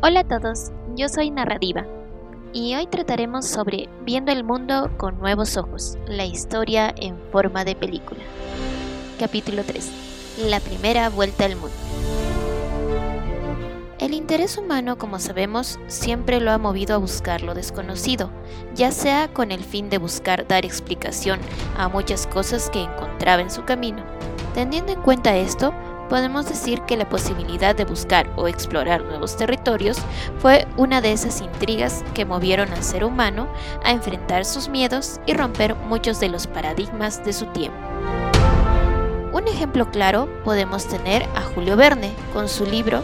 Hola a todos, yo soy Narrativa y hoy trataremos sobre Viendo el mundo con nuevos ojos, la historia en forma de película. Capítulo 3. La primera vuelta al mundo. El interés humano, como sabemos, siempre lo ha movido a buscar lo desconocido, ya sea con el fin de buscar dar explicación a muchas cosas que encontraba en su camino. Teniendo en cuenta esto, podemos decir que la posibilidad de buscar o explorar nuevos territorios fue una de esas intrigas que movieron al ser humano a enfrentar sus miedos y romper muchos de los paradigmas de su tiempo. Un ejemplo claro podemos tener a Julio Verne con su libro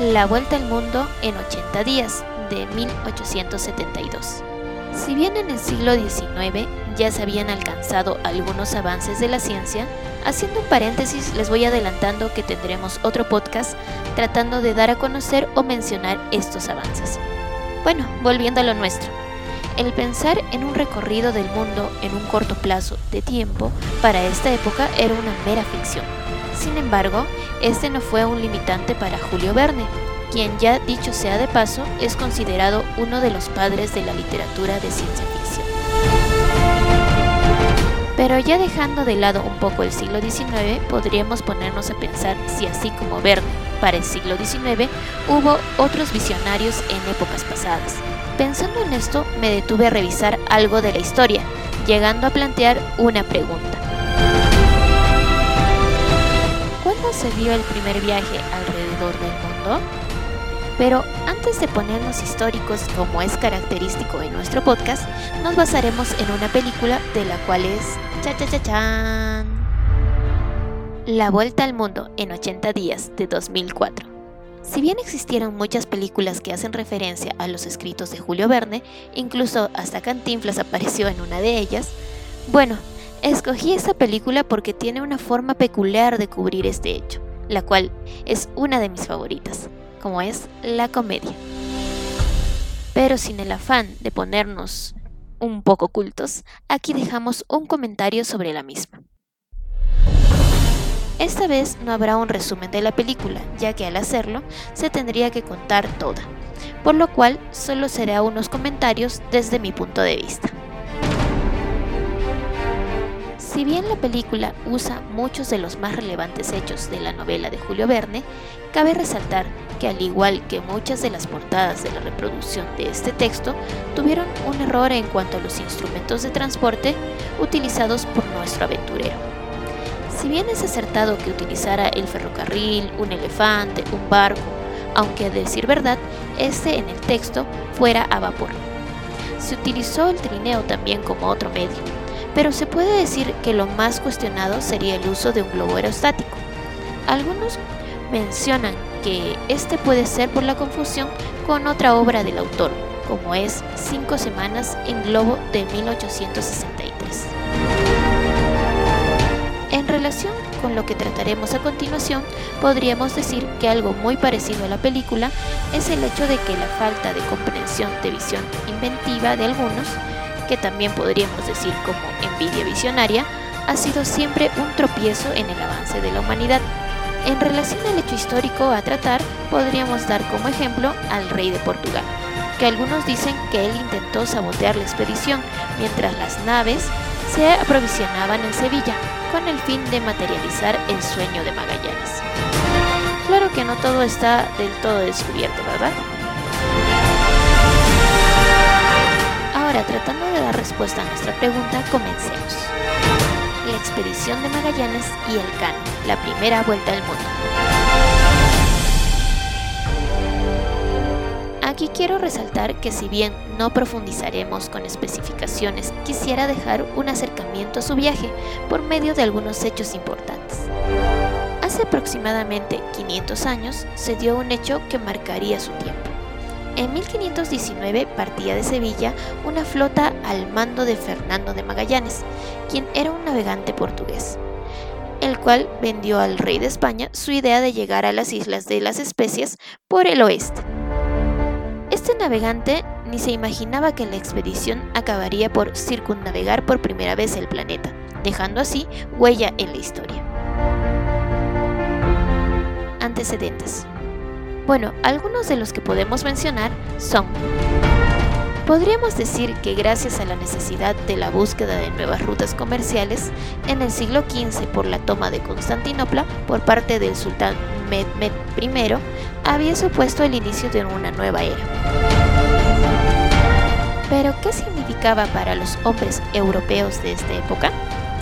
La Vuelta al Mundo en 80 días de 1872. Si bien en el siglo XIX ya se habían alcanzado algunos avances de la ciencia, haciendo un paréntesis les voy adelantando que tendremos otro podcast tratando de dar a conocer o mencionar estos avances. Bueno, volviendo a lo nuestro. El pensar en un recorrido del mundo en un corto plazo de tiempo para esta época era una mera ficción. Sin embargo, este no fue un limitante para Julio Verne, quien ya dicho sea de paso es considerado uno de los padres de la literatura de ciencia ficción. Pero ya dejando de lado un poco el siglo XIX, podríamos ponernos a pensar si así como Verne, para el siglo XIX, hubo otros visionarios en épocas pasadas. Pensando en esto, me detuve a revisar algo de la historia, llegando a plantear una pregunta. ¿Cuándo se dio el primer viaje alrededor del mundo? Pero antes de ponernos históricos como es característico en nuestro podcast, nos basaremos en una película de la cual es cha cha cha chan La Vuelta al Mundo en 80 días de 2004. Si bien existieron muchas películas que hacen referencia a los escritos de Julio Verne, incluso hasta Cantinflas apareció en una de ellas, bueno, escogí esta película porque tiene una forma peculiar de cubrir este hecho, la cual es una de mis favoritas como es la comedia. Pero sin el afán de ponernos un poco cultos, aquí dejamos un comentario sobre la misma. Esta vez no habrá un resumen de la película, ya que al hacerlo se tendría que contar toda, por lo cual solo será unos comentarios desde mi punto de vista. Si bien la película usa muchos de los más relevantes hechos de la novela de Julio Verne, cabe resaltar que al igual que muchas de las portadas de la reproducción de este texto, tuvieron un error en cuanto a los instrumentos de transporte utilizados por nuestro aventurero. Si bien es acertado que utilizara el ferrocarril, un elefante, un barco, aunque a decir verdad, este en el texto fuera a vapor. Se utilizó el trineo también como otro medio, pero se puede decir que lo más cuestionado sería el uso de un globo aerostático. Algunos mencionan que este puede ser por la confusión con otra obra del autor, como es Cinco Semanas en Globo de 1863. En relación con lo que trataremos a continuación, podríamos decir que algo muy parecido a la película es el hecho de que la falta de comprensión de visión inventiva de algunos que también podríamos decir como envidia visionaria, ha sido siempre un tropiezo en el avance de la humanidad. En relación al hecho histórico a tratar, podríamos dar como ejemplo al rey de Portugal, que algunos dicen que él intentó sabotear la expedición mientras las naves se aprovisionaban en Sevilla, con el fin de materializar el sueño de Magallanes. Claro que no todo está del todo descubierto, ¿verdad? Tratando de dar respuesta a nuestra pregunta, comencemos. La expedición de Magallanes y el Cano, la primera vuelta al mundo. Aquí quiero resaltar que si bien no profundizaremos con especificaciones, quisiera dejar un acercamiento a su viaje por medio de algunos hechos importantes. Hace aproximadamente 500 años se dio un hecho que marcaría su tiempo. En 1519 partía de Sevilla una flota al mando de Fernando de Magallanes, quien era un navegante portugués, el cual vendió al rey de España su idea de llegar a las Islas de las Especias por el oeste. Este navegante ni se imaginaba que la expedición acabaría por circunnavegar por primera vez el planeta, dejando así huella en la historia. Antecedentes. Bueno, algunos de los que podemos mencionar son Podríamos decir que gracias a la necesidad de la búsqueda de nuevas rutas comerciales, en el siglo XV por la toma de Constantinopla por parte del sultán Mehmed I, había supuesto el inicio de una nueva era. Pero, ¿qué significaba para los hombres europeos de esta época?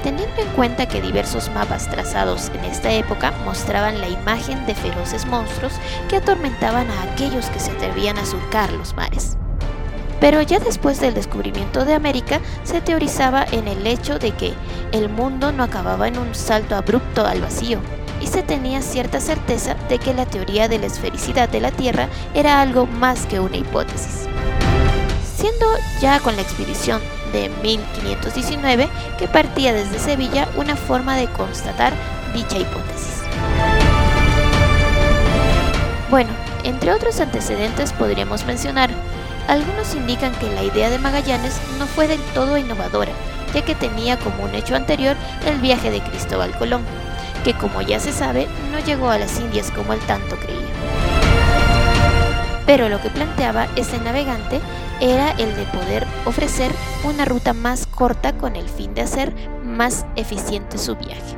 Teniendo en cuenta que diversos mapas trazados en esta época mostraban la imagen de feroces monstruos que atormentaban a aquellos que se atrevían a surcar los mares. Pero ya después del descubrimiento de América se teorizaba en el hecho de que el mundo no acababa en un salto abrupto al vacío, y se tenía cierta certeza de que la teoría de la esfericidad de la Tierra era algo más que una hipótesis. Siendo ya con la expedición de 1519 que partía desde Sevilla una forma de constatar dicha hipótesis. Bueno, entre otros antecedentes podríamos mencionar algunos indican que la idea de Magallanes no fue del todo innovadora, ya que tenía como un hecho anterior el viaje de Cristóbal Colón, que como ya se sabe no llegó a las Indias como él tanto creía. Pero lo que planteaba este navegante era el de poder ofrecer una ruta más corta con el fin de hacer más eficiente su viaje.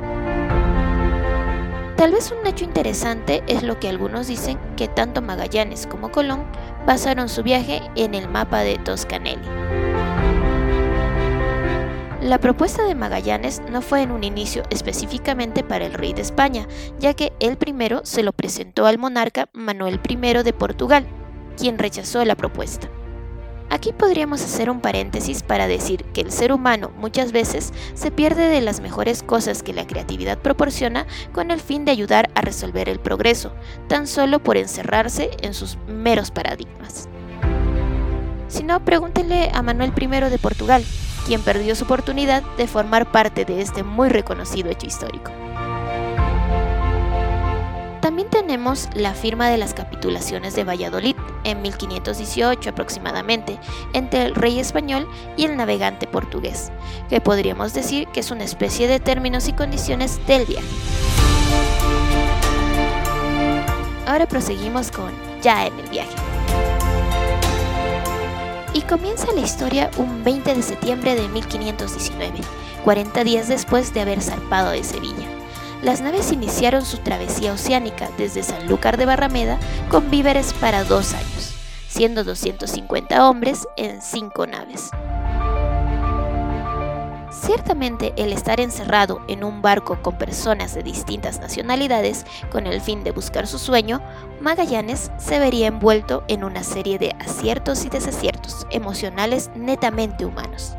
Tal vez un hecho interesante es lo que algunos dicen que tanto Magallanes como Colón basaron su viaje en el mapa de Toscanelli. La propuesta de Magallanes no fue en un inicio específicamente para el rey de España, ya que él primero se lo presentó al monarca Manuel I de Portugal, quien rechazó la propuesta. Aquí podríamos hacer un paréntesis para decir que el ser humano muchas veces se pierde de las mejores cosas que la creatividad proporciona con el fin de ayudar a resolver el progreso, tan solo por encerrarse en sus meros paradigmas. Si no, pregúntenle a Manuel I de Portugal, quien perdió su oportunidad de formar parte de este muy reconocido hecho histórico. También tenemos la firma de las capitulaciones de Valladolid en 1518 aproximadamente entre el rey español y el navegante portugués, que podríamos decir que es una especie de términos y condiciones del viaje. Ahora proseguimos con ya en el viaje. Y comienza la historia un 20 de septiembre de 1519, 40 días después de haber zarpado de Sevilla las naves iniciaron su travesía oceánica desde Sanlúcar de Barrameda con víveres para dos años, siendo 250 hombres en cinco naves. Ciertamente el estar encerrado en un barco con personas de distintas nacionalidades con el fin de buscar su sueño, Magallanes se vería envuelto en una serie de aciertos y desaciertos emocionales netamente humanos.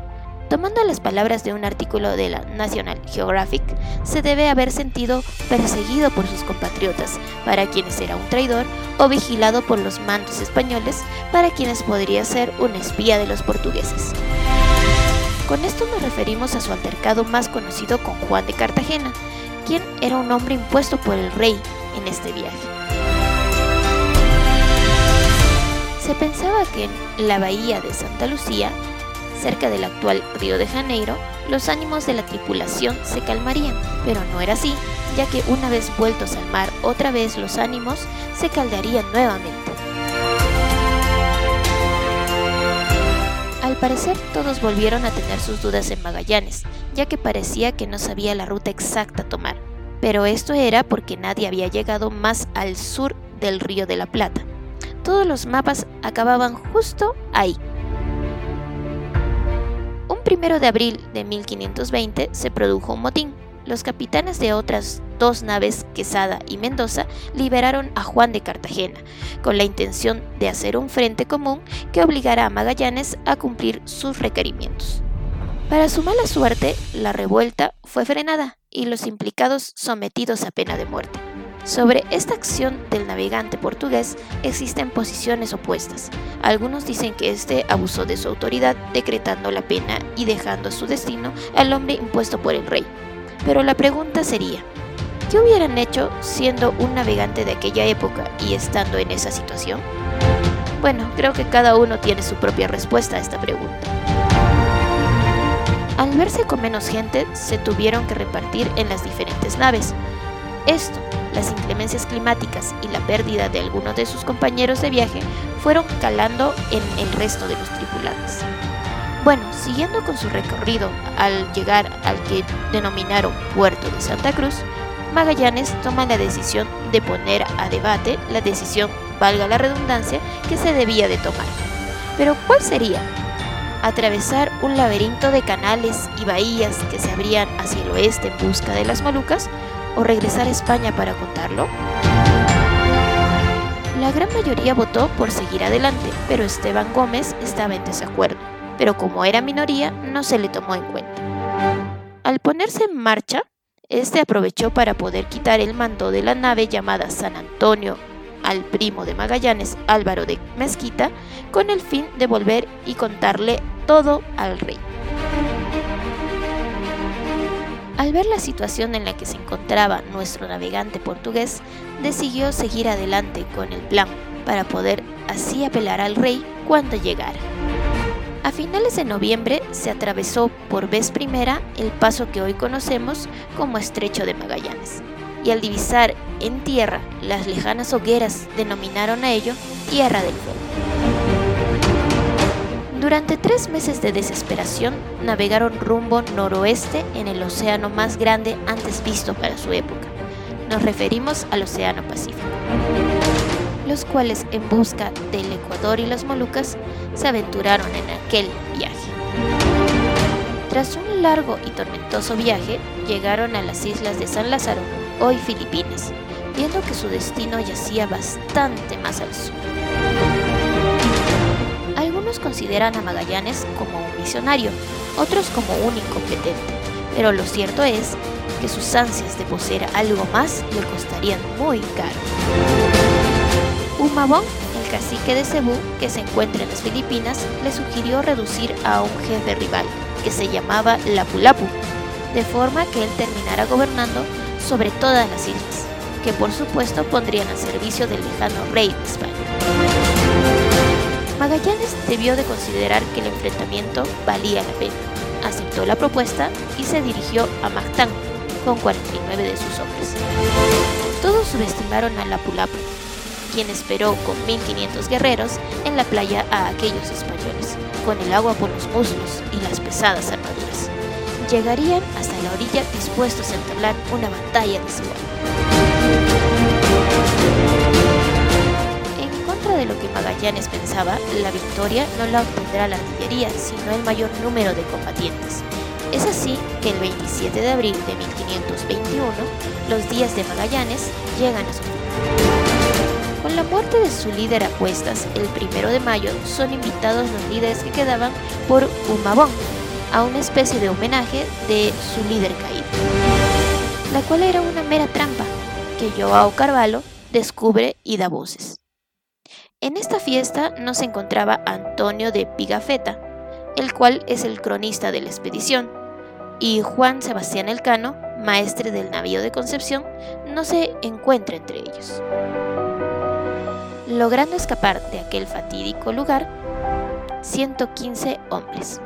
Tomando las palabras de un artículo de la National Geographic, se debe haber sentido perseguido por sus compatriotas, para quienes era un traidor, o vigilado por los mandos españoles, para quienes podría ser un espía de los portugueses. Con esto nos referimos a su altercado más conocido con Juan de Cartagena, quien era un hombre impuesto por el rey en este viaje. Se pensaba que en la bahía de Santa Lucía cerca del actual Río de Janeiro, los ánimos de la tripulación se calmarían, pero no era así, ya que una vez vueltos al mar otra vez los ánimos se caldearían nuevamente. Al parecer todos volvieron a tener sus dudas en Magallanes, ya que parecía que no sabía la ruta exacta a tomar, pero esto era porque nadie había llegado más al sur del Río de la Plata. Todos los mapas acababan justo ahí, primero de abril de 1520 se produjo un motín. Los capitanes de otras dos naves, Quesada y Mendoza, liberaron a Juan de Cartagena, con la intención de hacer un frente común que obligara a Magallanes a cumplir sus requerimientos. Para su mala suerte, la revuelta fue frenada y los implicados sometidos a pena de muerte. Sobre esta acción del navegante portugués existen posiciones opuestas. Algunos dicen que éste abusó de su autoridad decretando la pena y dejando a su destino al hombre impuesto por el rey. Pero la pregunta sería, ¿qué hubieran hecho siendo un navegante de aquella época y estando en esa situación? Bueno, creo que cada uno tiene su propia respuesta a esta pregunta. Al verse con menos gente, se tuvieron que repartir en las diferentes naves. Esto las inclemencias climáticas y la pérdida de algunos de sus compañeros de viaje fueron calando en el resto de los tripulantes. Bueno, siguiendo con su recorrido, al llegar al que denominaron Puerto de Santa Cruz, Magallanes toma la decisión de poner a debate la decisión, valga la redundancia, que se debía de tomar. Pero ¿cuál sería? ¿Atravesar un laberinto de canales y bahías que se abrían hacia el oeste en busca de las Molucas o regresar a España para contarlo? La gran mayoría votó por seguir adelante, pero Esteban Gómez estaba en desacuerdo, pero como era minoría no se le tomó en cuenta. Al ponerse en marcha, este aprovechó para poder quitar el mando de la nave llamada San Antonio al primo de Magallanes, Álvaro de Mezquita, con el fin de volver y contarle todo al rey. Al ver la situación en la que se encontraba nuestro navegante portugués, decidió seguir adelante con el plan para poder así apelar al rey cuando llegara. A finales de noviembre se atravesó por vez primera el paso que hoy conocemos como Estrecho de Magallanes, y al divisar en tierra las lejanas hogueras denominaron a ello Tierra del Fuego. Durante tres meses de desesperación navegaron rumbo noroeste en el océano más grande antes visto para su época. Nos referimos al Océano Pacífico los cuales en busca del Ecuador y las Molucas se aventuraron en aquel viaje. Tras un largo y tormentoso viaje, llegaron a las islas de San Lázaro, hoy Filipinas, viendo que su destino yacía bastante más al sur. Algunos consideran a Magallanes como un visionario, otros como un incompetente, pero lo cierto es que sus ansias de poseer algo más le costarían muy caro. Humabón, el cacique de Cebú, que se encuentra en las Filipinas, le sugirió reducir a un jefe rival, que se llamaba Lapu-Lapu, de forma que él terminara gobernando sobre todas las islas, que por supuesto pondrían al servicio del lejano rey de España. Magallanes debió de considerar que el enfrentamiento valía la pena, aceptó la propuesta y se dirigió a Mactán con 49 de sus hombres. Todos subestimaron a Lapu-Lapu, quien esperó con 1500 guerreros en la playa a aquellos españoles, con el agua por los muslos y las pesadas armaduras. Llegarían hasta la orilla dispuestos a entablar una batalla desigual. En contra de lo que Magallanes pensaba, la victoria no la obtendrá la artillería, sino el mayor número de combatientes. Es así que el 27 de abril de 1521, los días de Magallanes llegan a su fin. Con la muerte de su líder a cuestas, el primero de mayo, son invitados los líderes que quedaban por Humabón, a una especie de homenaje de su líder caído, la cual era una mera trampa que Joao Carvalho descubre y da voces. En esta fiesta no se encontraba Antonio de Pigafetta, el cual es el cronista de la expedición, y Juan Sebastián Elcano, maestre del navío de Concepción, no se encuentra entre ellos logrando escapar de aquel fatídico lugar 115 hombres.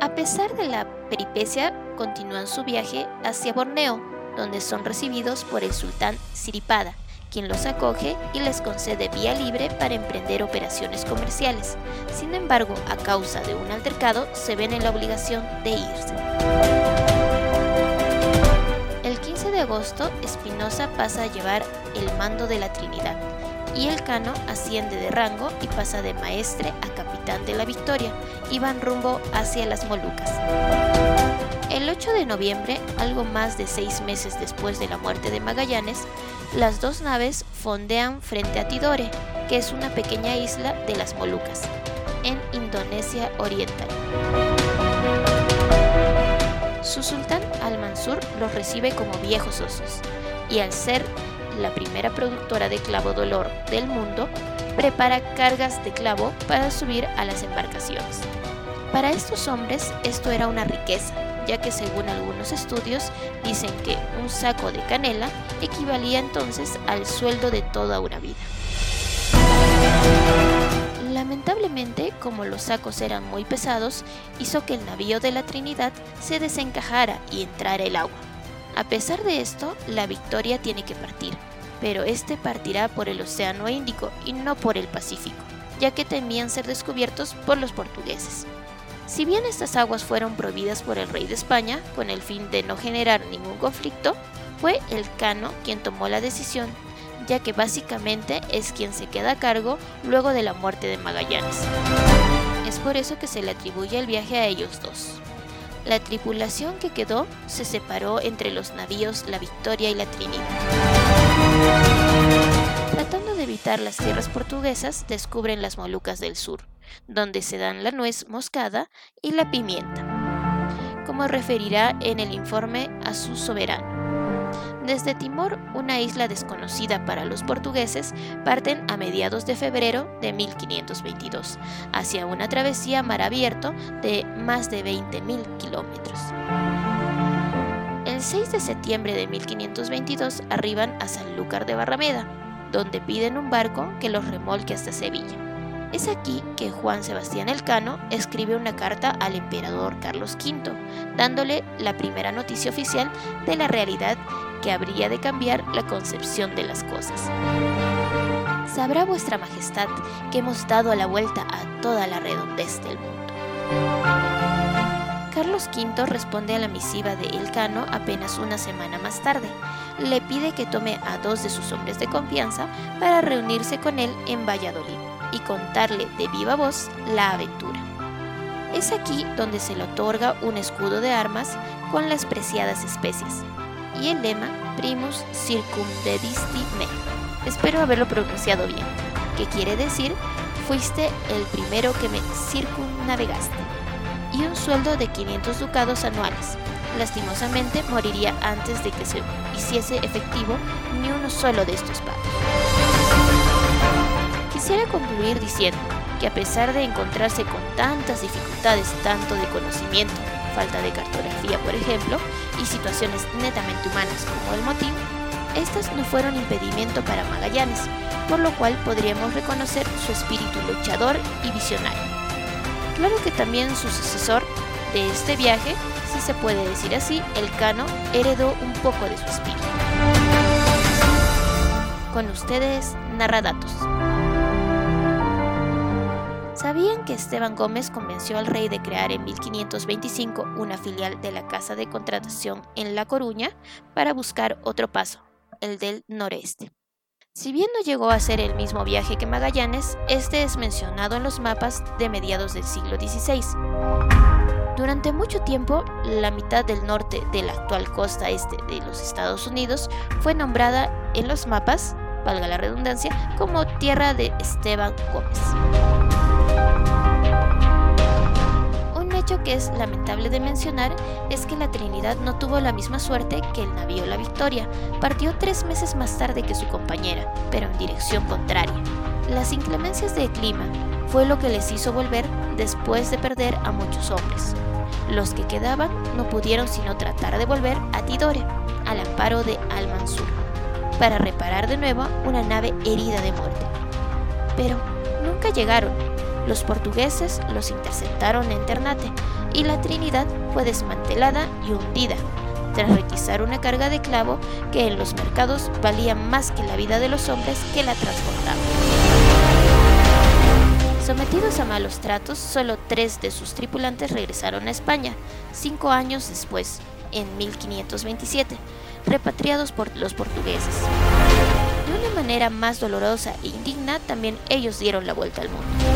A pesar de la peripecia, continúan su viaje hacia Borneo, donde son recibidos por el sultán Siripada, quien los acoge y les concede vía libre para emprender operaciones comerciales. Sin embargo, a causa de un altercado, se ven en la obligación de irse de agosto, Espinosa pasa a llevar el mando de la Trinidad y el Cano asciende de rango y pasa de maestre a capitán de la Victoria y van rumbo hacia las Molucas. El 8 de noviembre, algo más de seis meses después de la muerte de Magallanes, las dos naves fondean frente a Tidore, que es una pequeña isla de las Molucas, en Indonesia Oriental. Su sultán Al-Mansur los recibe como viejos osos y al ser la primera productora de clavo dolor del mundo, prepara cargas de clavo para subir a las embarcaciones. Para estos hombres esto era una riqueza, ya que según algunos estudios dicen que un saco de canela equivalía entonces al sueldo de toda una vida. La Lamentablemente, como los sacos eran muy pesados, hizo que el navío de la Trinidad se desencajara y entrara el agua. A pesar de esto, la Victoria tiene que partir, pero este partirá por el Océano Índico y no por el Pacífico, ya que temían ser descubiertos por los portugueses. Si bien estas aguas fueron prohibidas por el rey de España con el fin de no generar ningún conflicto, fue el Cano quien tomó la decisión, ya que básicamente es quien se queda a cargo luego de la muerte de Magallanes. Es por eso que se le atribuye el viaje a ellos dos. La tripulación que quedó se separó entre los navíos La Victoria y la Trinidad. Tratando de evitar las tierras portuguesas, descubren las Molucas del Sur, donde se dan la nuez moscada y la pimienta, como referirá en el informe a su soberano. Desde Timor, una isla desconocida para los portugueses, parten a mediados de febrero de 1522, hacia una travesía mar abierto de más de 20.000 kilómetros. El 6 de septiembre de 1522 arriban a Sanlúcar de Barrameda, donde piden un barco que los remolque hasta Sevilla. Es aquí que Juan Sebastián Elcano escribe una carta al emperador Carlos V, dándole la primera noticia oficial de la realidad que habría de cambiar la concepción de las cosas. Sabrá vuestra majestad que hemos dado la vuelta a toda la redondez del mundo. Carlos V responde a la misiva de Elcano apenas una semana más tarde. Le pide que tome a dos de sus hombres de confianza para reunirse con él en Valladolid y contarle de viva voz la aventura. Es aquí donde se le otorga un escudo de armas con las preciadas especies y el lema Primus Circumdedisti Me. Espero haberlo pronunciado bien, que quiere decir fuiste el primero que me circunnavegaste y un sueldo de 500 ducados anuales. Lastimosamente moriría antes de que se hiciese efectivo ni uno solo de estos pagos. Quisiera concluir diciendo que a pesar de encontrarse con tantas dificultades, tanto de conocimiento, falta de cartografía por ejemplo, y situaciones netamente humanas como el motín, estas no fueron impedimento para Magallanes, por lo cual podríamos reconocer su espíritu luchador y visionario. Claro que también su sucesor de este viaje, si se puede decir así, el Cano heredó un poco de su espíritu. Con ustedes, Narradatos. ¿Sabían que Esteban Gómez convenció al rey de crear en 1525 una filial de la Casa de Contratación en La Coruña para buscar otro paso, el del noreste? Si bien no llegó a ser el mismo viaje que Magallanes, este es mencionado en los mapas de mediados del siglo XVI. Durante mucho tiempo, la mitad del norte de la actual costa este de los Estados Unidos fue nombrada en los mapas, valga la redundancia, como tierra de Esteban Gómez. Hecho que es lamentable de mencionar es que la Trinidad no tuvo la misma suerte que el navío La Victoria. Partió tres meses más tarde que su compañera, pero en dirección contraria. Las inclemencias de clima fue lo que les hizo volver después de perder a muchos hombres. Los que quedaban no pudieron sino tratar de volver a Tidore, al amparo de Al-Mansur, para reparar de nuevo una nave herida de muerte. Pero nunca llegaron los portugueses los interceptaron en Ternate y la Trinidad fue desmantelada y hundida, tras requisar una carga de clavo que en los mercados valía más que la vida de los hombres que la transportaban. Sometidos a malos tratos, solo tres de sus tripulantes regresaron a España, cinco años después, en 1527, repatriados por los portugueses. De una manera más dolorosa e indigna, también ellos dieron la vuelta al mundo.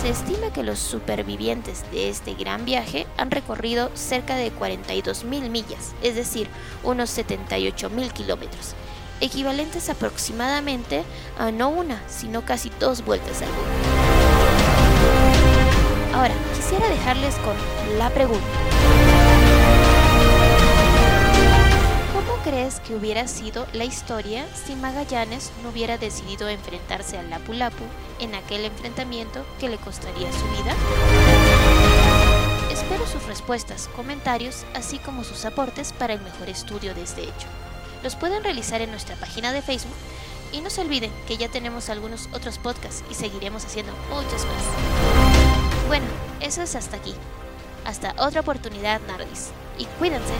Se estima que los supervivientes de este gran viaje han recorrido cerca de 42.000 millas, es decir, unos 78.000 kilómetros, equivalentes aproximadamente a no una, sino casi dos vueltas al mundo. Ahora, quisiera dejarles con la pregunta. Crees que hubiera sido la historia si Magallanes no hubiera decidido enfrentarse al Lapu-Lapu en aquel enfrentamiento que le costaría su vida? Espero sus respuestas, comentarios, así como sus aportes para el mejor estudio de este hecho. Los pueden realizar en nuestra página de Facebook Y no se olviden que ya tenemos algunos otros podcasts y seguiremos haciendo muchos más. Bueno, eso es hasta aquí. Hasta otra oportunidad, Nardis. Y cuídense.